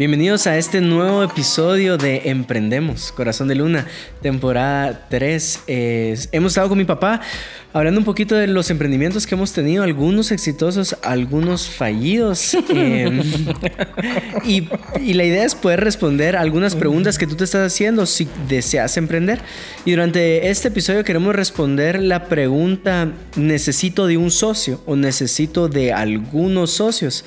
Bienvenidos a este nuevo episodio de Emprendemos, Corazón de Luna, temporada 3. hemos estado con mi papá hablando un poquito de los emprendimientos que hemos tenido, algunos exitosos, algunos fallidos. Em, y, la idea es poder responder algunas preguntas que tú te estás haciendo si deseas emprender. Y durante este episodio queremos responder la pregunta, ¿necesito de un socio o necesito de algunos socios?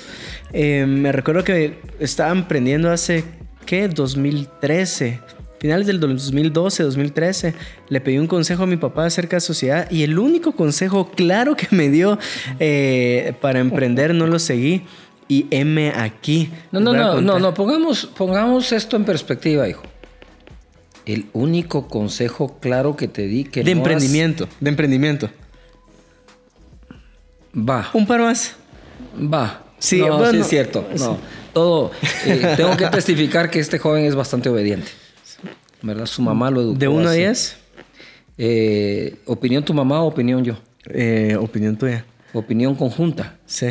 Em, me recuerdo que estaba emprendiendo hace, ¿qué? 2013 finales del 2012, 2013, le pedí un consejo a mi papá acerca de sociedad y el único consejo claro que me dio eh, para emprender no lo seguí. Y M aquí. No, no, no, no, no, pongamos, pongamos esto en perspectiva, hijo. El único consejo claro que te di que de emprendimiento, de emprendimiento. Va. Un par más. Va. Sí, no, sí es cierto. No, todo. Eh, tengo que testificar que este joven es bastante obediente. ¿verdad? Su mamá lo educó. ¿De 1 a 10? Eh, ¿Opinión tu mamá o opinión yo? Eh, opinión tuya. Opinión conjunta. Sí.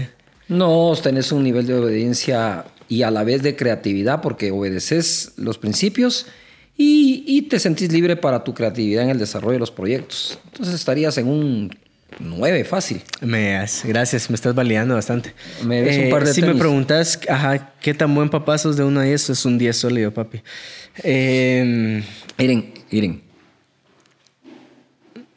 No, tenés un nivel de obediencia y a la vez de creatividad porque obedeces los principios y, te sentís libre para tu creatividad en el desarrollo de los proyectos. Entonces estarías en un 9 fácil. Me gracias, me estás validando bastante. Me ves un par de eh, Si me preguntas, ajá, ¿qué tan buen papá sos de 1 a 10? Es un 10 sólido, papi. Eh, Iren, Iren.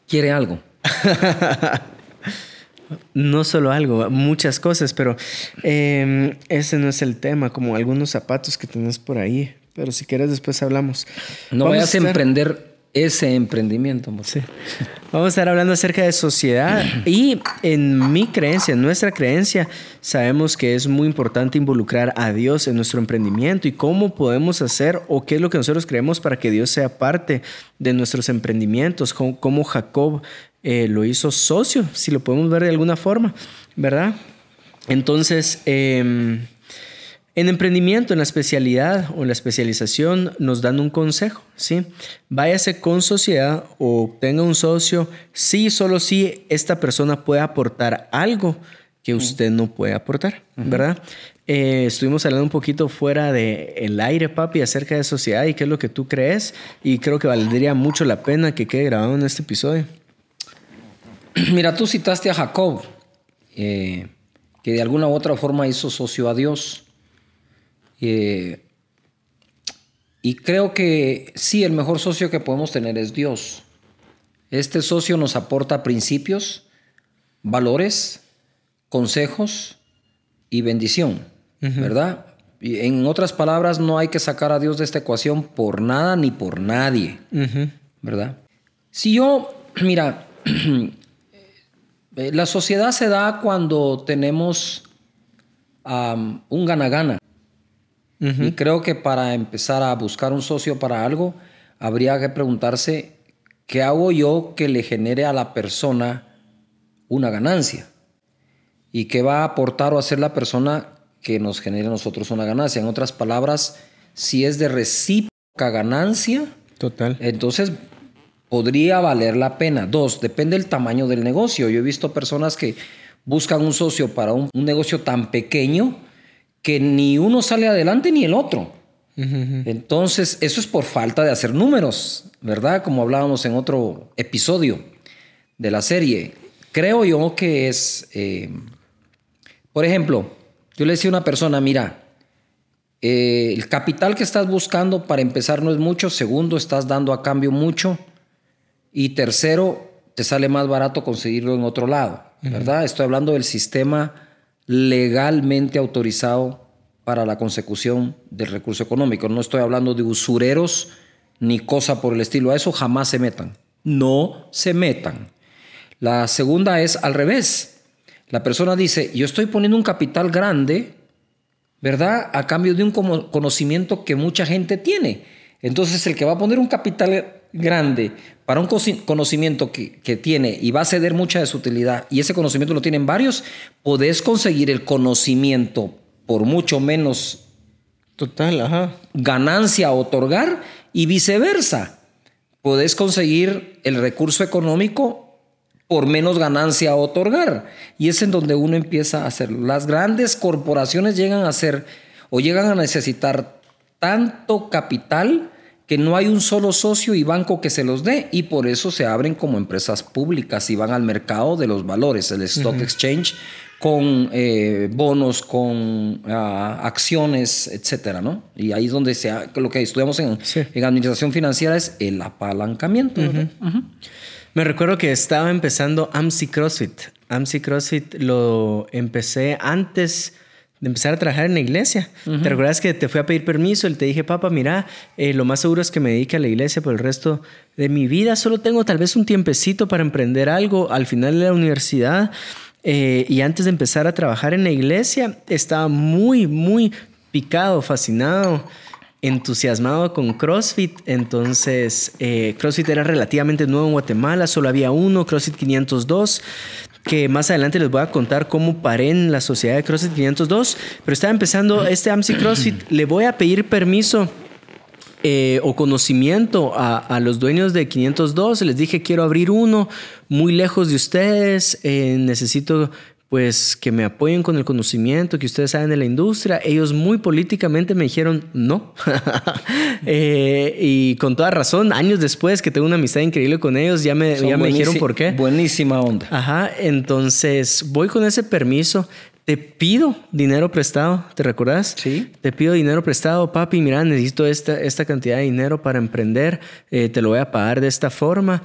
¿Quiere algo? no solo algo, muchas cosas, pero em, ese no es el tema, como algunos zapatos que tenés por ahí. Pero si quieres después hablamos. No vayas a, emprender ese emprendimiento. Sí. Vamos a estar hablando acerca de sociedad y en mi creencia, en nuestra creencia, sabemos que es muy importante involucrar a Dios en nuestro emprendimiento y cómo podemos hacer o qué es lo que nosotros creemos para que Dios sea parte de nuestros emprendimientos, cómo, Jacob eh, lo hizo socio, si lo podemos ver de alguna forma, ¿verdad? Entonces, eh, en emprendimiento, en la especialidad o en la especialización, nos dan un consejo, ¿sí? Váyase con sociedad o tenga un socio, sí, solo si esta persona puede aportar algo que usted no puede aportar, ¿verdad? Eh, estuvimos hablando un poquito fuera del el aire, papi, acerca de sociedad y qué es lo que tú crees, y creo que valdría mucho la pena que quede grabado en este episodio. Mira, tú citaste a Jacob, eh, que de alguna u otra forma hizo socio a Dios. Eh, y creo que sí, el mejor socio que podemos tener es Dios. Este socio nos aporta principios, valores, consejos y bendición, ¿verdad? Y en otras palabras, no hay que sacar a Dios de esta ecuación por nada ni por nadie, ¿verdad? Si yo, mira, la sociedad se da cuando tenemos un gana-gana. Y creo que para empezar a buscar un socio para algo, habría que preguntarse, ¿qué hago yo que le genere a la persona una ganancia? ¿Y qué va a aportar o hacer la persona que nos genere a nosotros una ganancia? En otras palabras, si es de recíproca ganancia, Total. entonces podría valer la pena. Dos, depende del tamaño del negocio. Yo he visto personas que buscan un socio para un negocio tan pequeño que ni uno sale adelante ni el otro. Entonces, eso es por falta de hacer números, ¿verdad? Como hablábamos en otro episodio de la serie. Creo yo que es, eh, por ejemplo, yo le decía a una persona, mira, eh, el capital que estás buscando para empezar no es mucho, segundo, estás dando a cambio mucho y tercero, te sale más barato conseguirlo en otro lado, ¿verdad? Estoy hablando del sistema legalmente autorizado para la consecución del recurso económico. No estoy hablando de usureros ni cosa por el estilo. A eso jamás se metan. No se metan. La segunda es al revés. La persona dice, yo estoy poniendo un capital grande, ¿verdad? A cambio de un conocimiento que mucha gente tiene. Entonces el que va a poner un capital grande para un conocimiento que, tiene y va a ceder mucha de su utilidad y ese conocimiento lo tienen varios, podés conseguir el conocimiento por mucho menos Total, ganancia a otorgar y viceversa. Podés conseguir el recurso económico por menos ganancia a otorgar. Y es en donde uno empieza a hacer. Las grandes corporaciones llegan a ser o llegan a necesitar tanto capital que no hay un solo socio y banco que se los dé y por eso se abren como empresas públicas y van al mercado de los valores, el stock exchange, con eh, bonos, con ah, acciones, etcétera, ¿no? Y ahí es donde se lo que estudiamos en, en, administración financiera es el apalancamiento. Me recuerdo que estaba empezando AMSI CrossFit. AMSI CrossFit lo empecé antes de empezar a trabajar en la iglesia. ¿Te recuerdas que te fui a pedir permiso? Y te dije, papá, mira, eh, lo más seguro es que me dedique a la iglesia por el resto de mi vida. Solo tengo tal vez un tiempecito para emprender algo al final de la universidad. Eh, y antes de empezar a trabajar en la iglesia, estaba muy, muy picado, fascinado entusiasmado con CrossFit. Entonces, eh, CrossFit era relativamente nuevo en Guatemala, solo había uno, CrossFit 502 que más adelante les voy a contar cómo paré en la sociedad de CrossFit 502, pero estaba empezando este AMSI CrossFit, le voy a pedir permiso eh, o conocimiento a, los dueños de 502, les dije quiero abrir uno muy lejos de ustedes, eh, necesito pues que me apoyen con el conocimiento que ustedes saben de la industria. Ellos muy políticamente me dijeron no. Eh, y con toda razón, años después que tengo una amistad increíble con ellos, ya me, ya me dijeron por qué. Buenísima onda. Ajá, entonces voy con ese permiso. Te pido dinero prestado, ¿te recuerdas? Sí. Te pido dinero prestado, papi, mira, necesito esta, esta cantidad de dinero para emprender, eh, te lo voy a pagar de esta forma.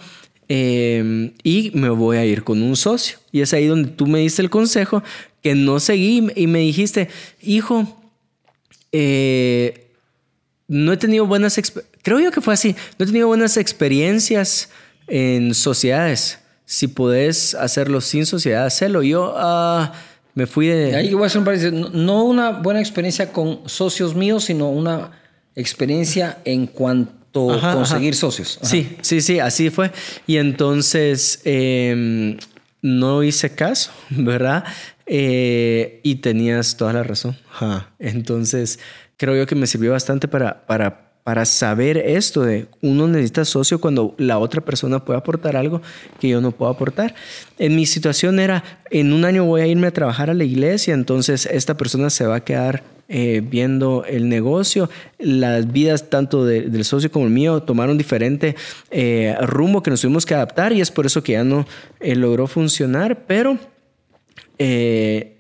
Em, y me voy a ir con un socio. Y es ahí donde tú me diste el consejo que no seguí y me dijiste, hijo, eh, no he tenido buenas, creo yo que fue así, no he tenido buenas experiencias en sociedades. Si podés hacerlo sin sociedad, hazlo. Yo uh, me fui de... Ahí voy a hacer un No una buena experiencia con socios míos, sino una experiencia en cuanto conseguir socios. Sí, sí, sí, así fue. Y entonces em, no hice caso, ¿verdad? Eh, y tenías toda la razón. Entonces creo yo que me sirvió bastante para, para, para saber esto de uno necesita socio cuando la otra persona puede aportar algo que yo no puedo aportar. En mi situación era, en un año voy a irme a trabajar a la iglesia, entonces esta persona se va a quedar eh, viendo el negocio. Las vidas tanto del socio como el mío tomaron diferente eh, rumbo que nos tuvimos que adaptar y es por eso que ya no eh, logró funcionar. Pero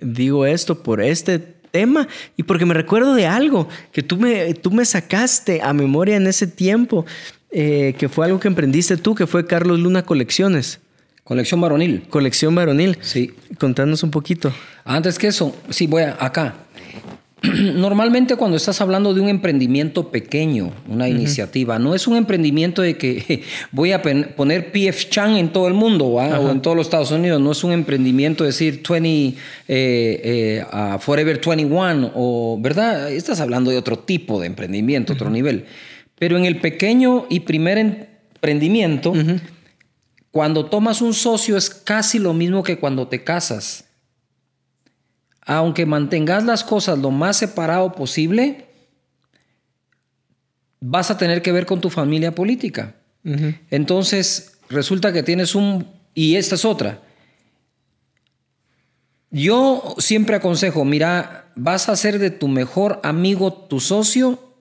digo esto por este tema y porque me recuerdo de algo que tú me, tú me sacaste a memoria en ese tiempo, que fue algo que emprendiste tú, que fue Carlos Luna Colecciones. Colección varonil. Colección varonil. Sí. Contanos un poquito. Antes que eso, sí, voy acá. Normalmente cuando estás hablando de un emprendimiento pequeño, una iniciativa, no es un emprendimiento de que voy a poner PF Chang en todo el mundo o en todos los Estados Unidos, no es un emprendimiento de decir 20, eh, eh, Forever 21 o, ¿verdad? Estás hablando de otro tipo de emprendimiento, otro nivel. Pero en el pequeño y primer emprendimiento, cuando tomas un socio es casi lo mismo que cuando te casas aunque mantengas las cosas lo más separado posible, vas a tener que ver con tu familia política. Entonces, resulta que tienes un... Y esta es otra. Yo siempre aconsejo, mira, vas a ser de tu mejor amigo tu socio,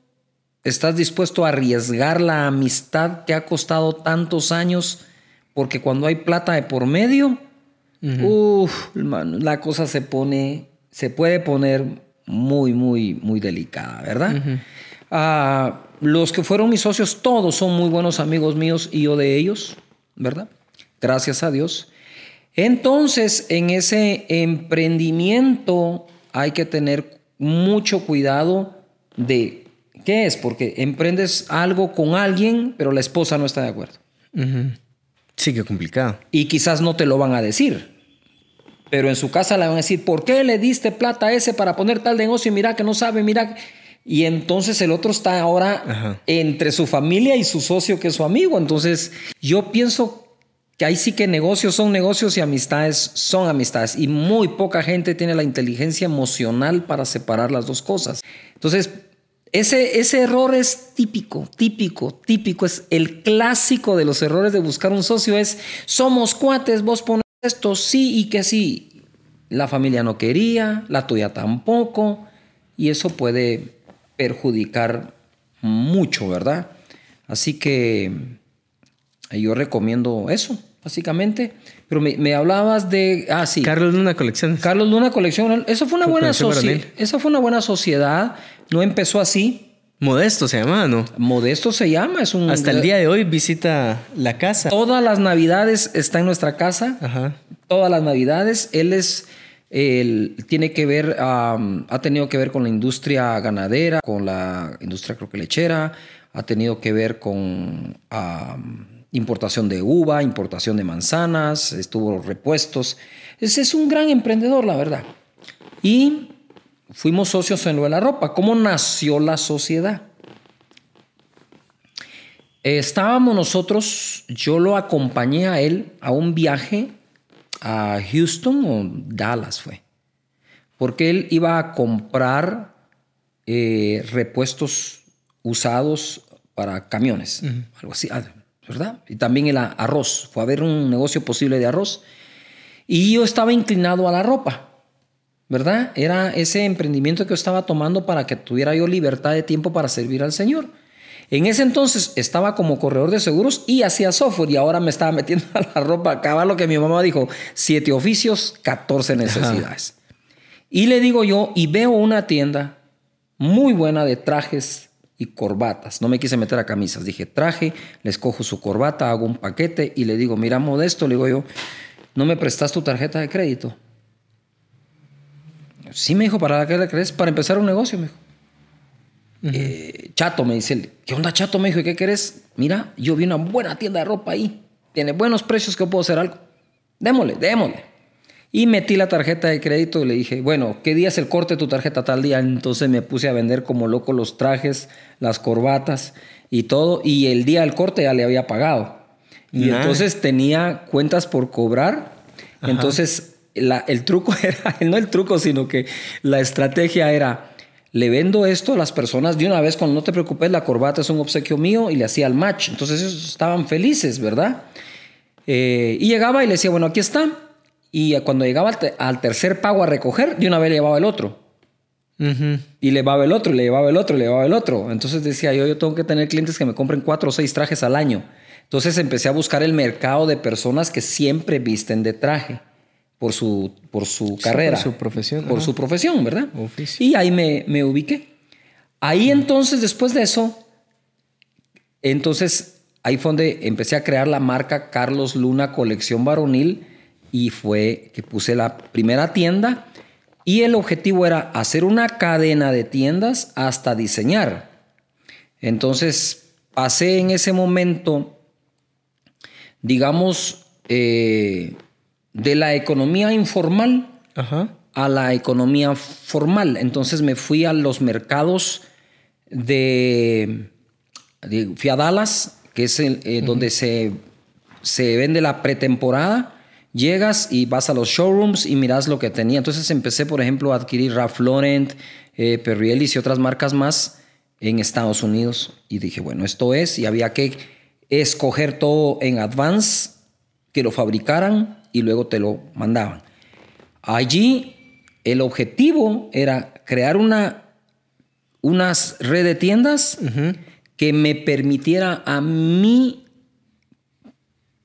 estás dispuesto a arriesgar la amistad que ha costado tantos años, porque cuando hay plata de por medio, la cosa se pone se puede poner muy, muy, muy delicada, ¿verdad? Ah, los que fueron mis socios, todos son muy buenos amigos míos y yo de ellos, ¿verdad? Gracias a Dios. Entonces, en ese emprendimiento hay que tener mucho cuidado de qué es, porque emprendes algo con alguien, pero la esposa no está de acuerdo. Sí, qué complicado. Y quizás no te lo van a decir. Pero en su casa le van a decir, ¿por qué le diste plata a ese para poner tal negocio? Y mira que no sabe, mira. Y entonces el otro está ahora entre su familia y su socio que es su amigo. Entonces yo pienso que ahí sí que negocios son negocios y amistades son amistades. Y muy poca gente tiene la inteligencia emocional para separar las dos cosas. Entonces, ese, ese error es típico, típico, típico. Es el clásico de los errores de buscar un socio. Es, somos cuates, vos pones esto sí y que sí. La familia no quería, la tuya tampoco. y eso puede perjudicar mucho, ¿verdad? Así que yo recomiendo eso, básicamente. Pero me, hablabas de. Ah, sí. Carlos Luna Colección. Carlos Luna Colección. Eso fue una buena sociedad. Esa fue una buena sociedad. No empezó así. Modesto se llama, ¿no? Modesto se llama, es un... Hasta el día de hoy visita la casa. Todas las navidades está en nuestra casa. Ajá. Todas las navidades. Él es... Él tiene que ver, ha tenido que ver con la industria ganadera, con la industria creo que lechera, ha tenido que ver con importación de uva, importación de manzanas, estuvo repuestos. Ese es un gran emprendedor, la verdad. Y fuimos socios en lo de la ropa. ¿Cómo nació la sociedad? Estábamos nosotros, yo lo acompañé a él a un viaje a Houston o Dallas fue, porque él iba a comprar eh, repuestos usados para camiones, algo así, ah, ¿verdad? Y también el arroz, fue a ver un negocio posible de arroz. Y yo estaba inclinado a la ropa. ¿Verdad? Era ese emprendimiento que yo estaba tomando para que tuviera yo libertad de tiempo para servir al Señor. En ese entonces estaba como corredor de seguros y hacía software y ahora me estaba metiendo a la ropa. Acaba lo que mi mamá dijo, siete oficios, 14 necesidades. Y le digo yo, y veo una tienda muy buena de trajes y corbatas. No me quise meter a camisas. Dije, traje, les cojo su corbata, hago un paquete y le digo, mira, modesto, le digo yo, ¿no me prestas tu tarjeta de crédito? Sí, me dijo, ¿para qué le crees? Para empezar un negocio, me dijo. Eh, chato, me dice ¿Qué onda, Chato? Me dijo, ¿qué querés? Mira, yo vi una buena tienda de ropa ahí. Tiene buenos precios que puedo hacer algo. Démosle, démosle. Y metí la tarjeta de crédito y le dije, bueno, ¿qué día es el corte de tu tarjeta tal día? Entonces me puse a vender como loco los trajes, las corbatas y todo. Y el día del corte ya le había pagado. Y entonces tenía cuentas por cobrar. Entonces el truco era, no el truco, sino que la estrategia era, le vendo esto a las personas de una vez, cuando no te preocupes, la corbata es un obsequio mío y le hacía el match. Entonces ellos estaban felices, ¿verdad? Eh, y llegaba y le decía, bueno, aquí está. Y cuando llegaba al, tercer pago a recoger, de una vez le llevaba el otro. Y le llevaba el otro, y le llevaba el otro, y le llevaba el otro. Entonces decía yo, yo tengo que tener clientes que me compren cuatro o seis trajes al año. Entonces empecé a buscar el mercado de personas que siempre visten de traje por su, por su carrera. por su profesión. Por su profesión, ¿verdad? Y ahí me, me ubiqué. Ahí entonces, después de eso, entonces ahí fue donde empecé a crear la marca Carlos Luna Colección Varonil y fue que puse la primera tienda y el objetivo era hacer una cadena de tiendas hasta diseñar. Entonces pasé en ese momento, digamos, eh, de la economía informal a la economía formal. Entonces me fui a los mercados de, de fui a Dallas, que es eh, donde se, se vende la pretemporada. Llegas y vas a los showrooms y miras lo que tenía. Entonces empecé, por ejemplo, a adquirir Ralph Lauren, eh, Perrielis y otras marcas más en Estados Unidos. Y dije, bueno, esto es, y había que escoger todo en advance, que lo fabricaran, y luego te lo mandaban. Allí el objetivo era crear una unas red de tiendas que me permitiera a mí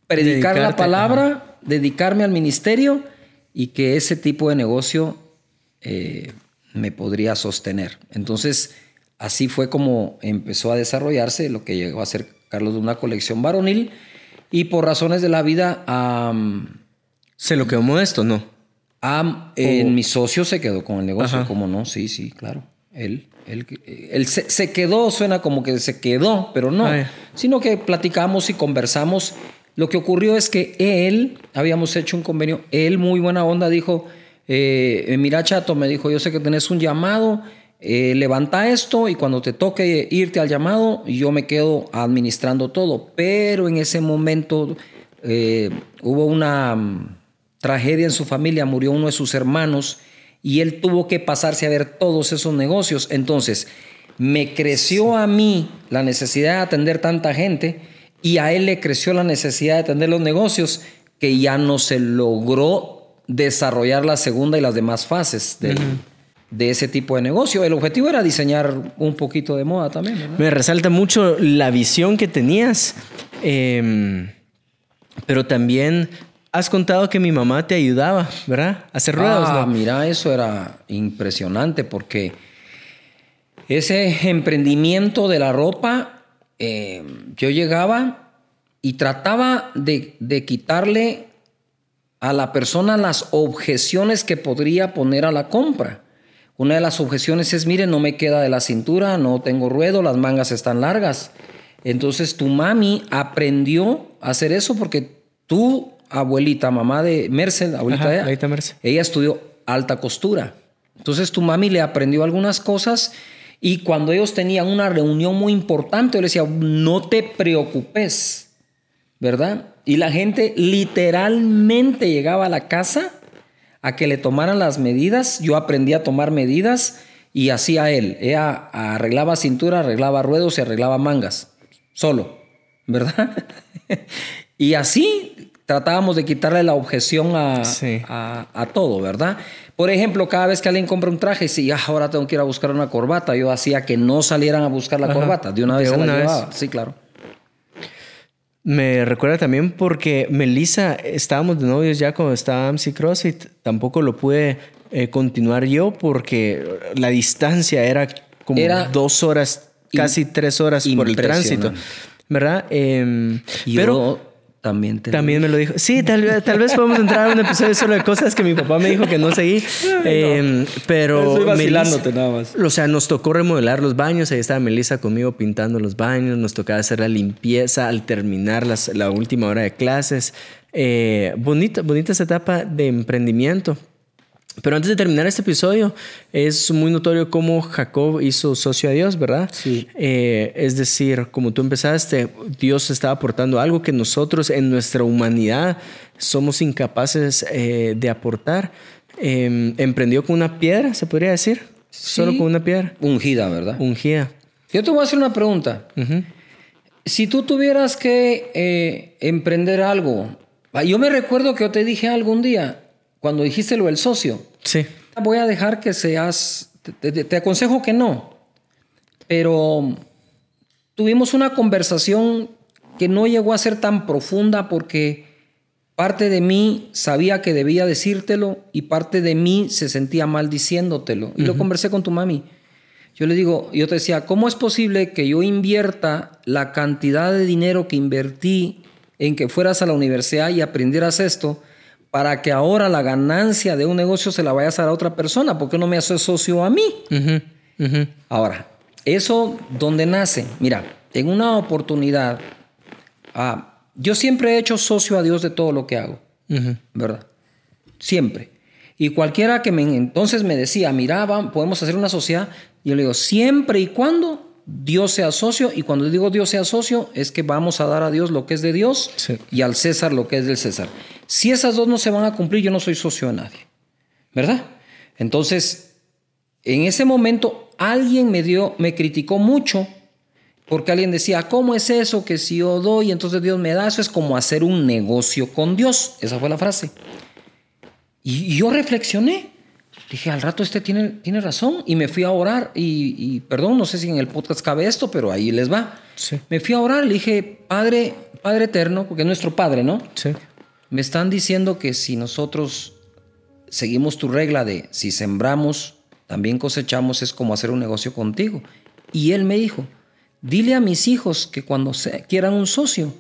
predicar la palabra, dedicarme al ministerio y que ese tipo de negocio eh, me podría sostener. Entonces, así fue como empezó a desarrollarse lo que llegó a ser Carlos de una colección varonil y por razones de la vida... ¿Se lo quedó modesto no? Ah, mi socio se quedó con el negocio, ¿cómo no? Sí, sí, claro. Él, él, se, quedó, suena como que se quedó, pero no. Sino que platicamos y conversamos. Lo que ocurrió es que él, habíamos hecho un convenio, él muy buena onda dijo, eh, mira chato, me dijo, yo sé que tenés un llamado, eh, levanta esto y cuando te toque irte al llamado, yo me quedo administrando todo. Pero en ese momento eh, hubo una tragedia en su familia, murió uno de sus hermanos y él tuvo que pasarse a ver todos esos negocios. Entonces, me creció a mí la necesidad de atender tanta gente y a él le creció la necesidad de atender los negocios que ya no se logró desarrollar la segunda y las demás fases del, de ese tipo de negocio. El objetivo era diseñar un poquito de moda también. ¿verdad? Me resalta mucho la visión que tenías, eh, pero también has contado que mi mamá te ayudaba, ¿verdad? A hacer ruedas. Ah, ¿no? mira, eso era impresionante porque ese emprendimiento de la ropa, eh, yo llegaba y trataba de, de quitarle a la persona las objeciones que podría poner a la compra. Una de las objeciones es, mire, no me queda de la cintura, no tengo ruedo, las mangas están largas. Entonces tu mami aprendió a hacer eso porque tu abuelita, mamá de Merced, abuelita Ajá, de ella, abuelita Merced. ella estudió alta costura. Entonces tu mami le aprendió algunas cosas y cuando ellos tenían una reunión muy importante, yo le decía, no te preocupes, ¿verdad? Y la gente literalmente llegaba a la casa a que le tomaran las medidas. Yo aprendí a tomar medidas y hacía él. Ella arreglaba cintura, arreglaba ruedos y arreglaba mangas. Solo, ¿verdad? y así tratábamos de quitarle la objeción a, Sí. a, a todo, ¿verdad? Por ejemplo, cada vez que alguien compra un traje, si ah, ahora tengo que ir a buscar una corbata, yo hacía que no salieran a buscar la Ajá. corbata. De una De vez se la vez. llevaba. Sí, claro. Me recuerda también porque Melissa, estábamos de novios ya cuando estaba MC CrossFit. Tampoco lo pude eh, continuar yo porque la distancia era como Era dos horas, casi tres horas por el tránsito. ¿Verdad? Em, pero también te lo también me lo dijo. Sí, tal, vez- tal vez podemos entrar a un episodio solo de cosas que mi papá me dijo que no seguí. Em, pero Estoy vacilándote Melissa- nada más. o sea, nos tocó remodelar los baños. Ahí estaba Melissa conmigo pintando los baños. Nos tocaba hacer la limpieza al terminar las- la última hora de clases. Eh, bonita, bonita esa etapa de emprendimiento. Pero antes de terminar este episodio, es muy notorio cómo Jacob hizo socio a Dios, ¿verdad? Sí. Eh, es decir, como tú empezaste, Dios estaba aportando algo que nosotros en nuestra humanidad somos incapaces eh, de aportar. Eh, emprendió con una piedra, se podría decir. Solo Sí. con una piedra. Ungida, ¿verdad? Ungida. Yo te voy a hacer una pregunta. Si tú tuvieras que eh, emprender algo, ah, yo me recuerdo que yo te dije algún día, cuando dijiste lo del socio, Sí. voy a dejar que seas, te, te- te aconsejo que no, pero tuvimos una conversación que no llegó a ser tan profunda porque parte de mí sabía que debía decírtelo y parte de mí se sentía mal diciéndotelo. Y lo conversé con tu mami. Yo le digo, yo te decía, ¿cómo es posible que yo invierta la cantidad de dinero que invertí en que fueras a la universidad y aprendieras esto para que ahora la ganancia de un negocio se la vayas a dar a otra persona? ¿Por qué no me haces socio a mí? Ahora, ¿eso dónde nace? Mira, en una oportunidad, ah, yo siempre he hecho socio a Dios de todo lo que hago. ¿verdad? Siempre. Y cualquiera que me, entonces me decía, mira, podemos hacer una sociedad, yo le digo, siempre y cuando Dios sea socio, y cuando digo Dios sea socio, es que vamos a dar a Dios lo que es de Dios Sí. y al César lo que es del César. Si esas dos no se van a cumplir, yo no soy socio de nadie, ¿verdad? Entonces, en ese momento alguien me dio, me criticó mucho porque alguien decía, ¿cómo es eso que si yo doy, entonces Dios me da? Eso es como hacer un negocio con Dios. Esa fue la frase. Y, yo reflexioné. Dije, al rato este tiene, tiene razón. Y me fui a orar. Y, y, perdón, no sé si en el podcast cabe esto, pero ahí les va. Sí. Me fui a orar. Le dije, Padre, Padre eterno, porque es nuestro Padre, ¿no? Sí. Me están diciendo que si nosotros seguimos tu regla de si sembramos, también cosechamos, es como hacer un negocio contigo. Y él me dijo, dile a mis hijos que cuando se- quieran un socio,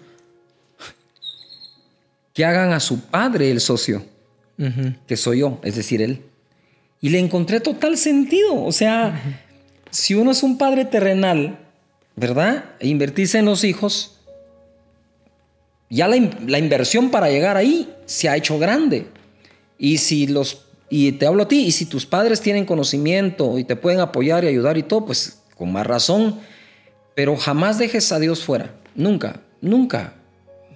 que hagan a su padre el socio, que soy yo, es decir, él. Y le encontré total sentido. O sea, si uno es un padre terrenal, ¿verdad? E invertirse en los hijos, ya la, la inversión para llegar ahí se ha hecho grande. Y si los y te hablo a ti, y si tus padres tienen conocimiento y te pueden apoyar y ayudar y todo, pues con más razón. Pero jamás dejes a Dios fuera. Nunca, nunca.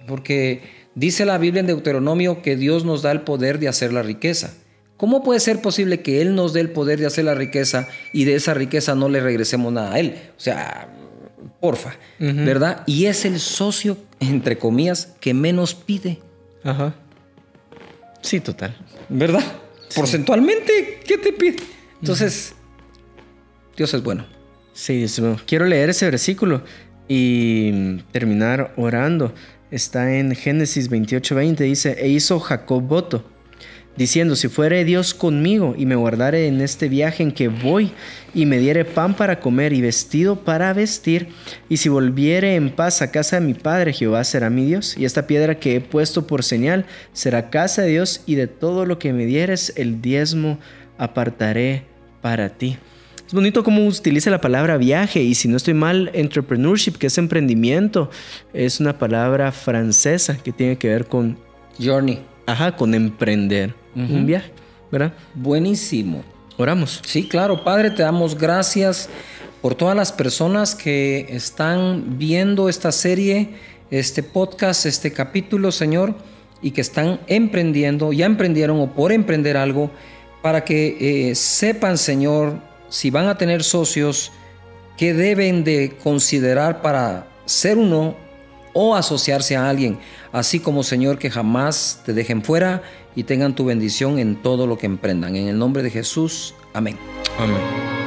Porque dice la Biblia en Deuteronomio que Dios nos da el poder de hacer la riqueza. ¿Cómo puede ser posible que Él nos dé el poder de hacer la riqueza y de esa riqueza no le regresemos nada a Él? O sea, porfa, ¿verdad? Y es el socio, entre comillas, que menos pide, Ajá. Sí, total. ¿verdad? Porcentualmente, ¿qué te pide? Entonces, Dios es bueno. Sí, Dios es bueno. Quiero leer ese versículo y terminar orando. Está en Génesis 28, 20. Dice, e hizo Jacob voto diciendo, si fuere Dios conmigo y me guardare en este viaje en que voy y me diere pan para comer y vestido para vestir, y si volviere en paz a casa de mi Padre, Jehová será mi Dios, y esta piedra que he puesto por señal será casa de Dios, y de todo lo que me dieres el diezmo apartaré para ti. Es bonito cómo utiliza la palabra viaje y si no estoy mal, entrepreneurship, que es emprendimiento, es una palabra francesa que tiene que ver con... Journey. Ajá, con emprender un viaje, ¿verdad? Buenísimo. Oramos. Sí, claro, Padre, te damos gracias por todas las personas que están viendo esta serie, este podcast, este capítulo, Señor, y que están emprendiendo, ya emprendieron o por emprender algo, para que eh, sepan, Señor, si van a tener socios, qué deben de considerar para ser uno o asociarse a alguien, así como Señor que jamás te dejen fuera y tengan tu bendición en todo lo que emprendan. En el nombre de Jesús, amén. Amén.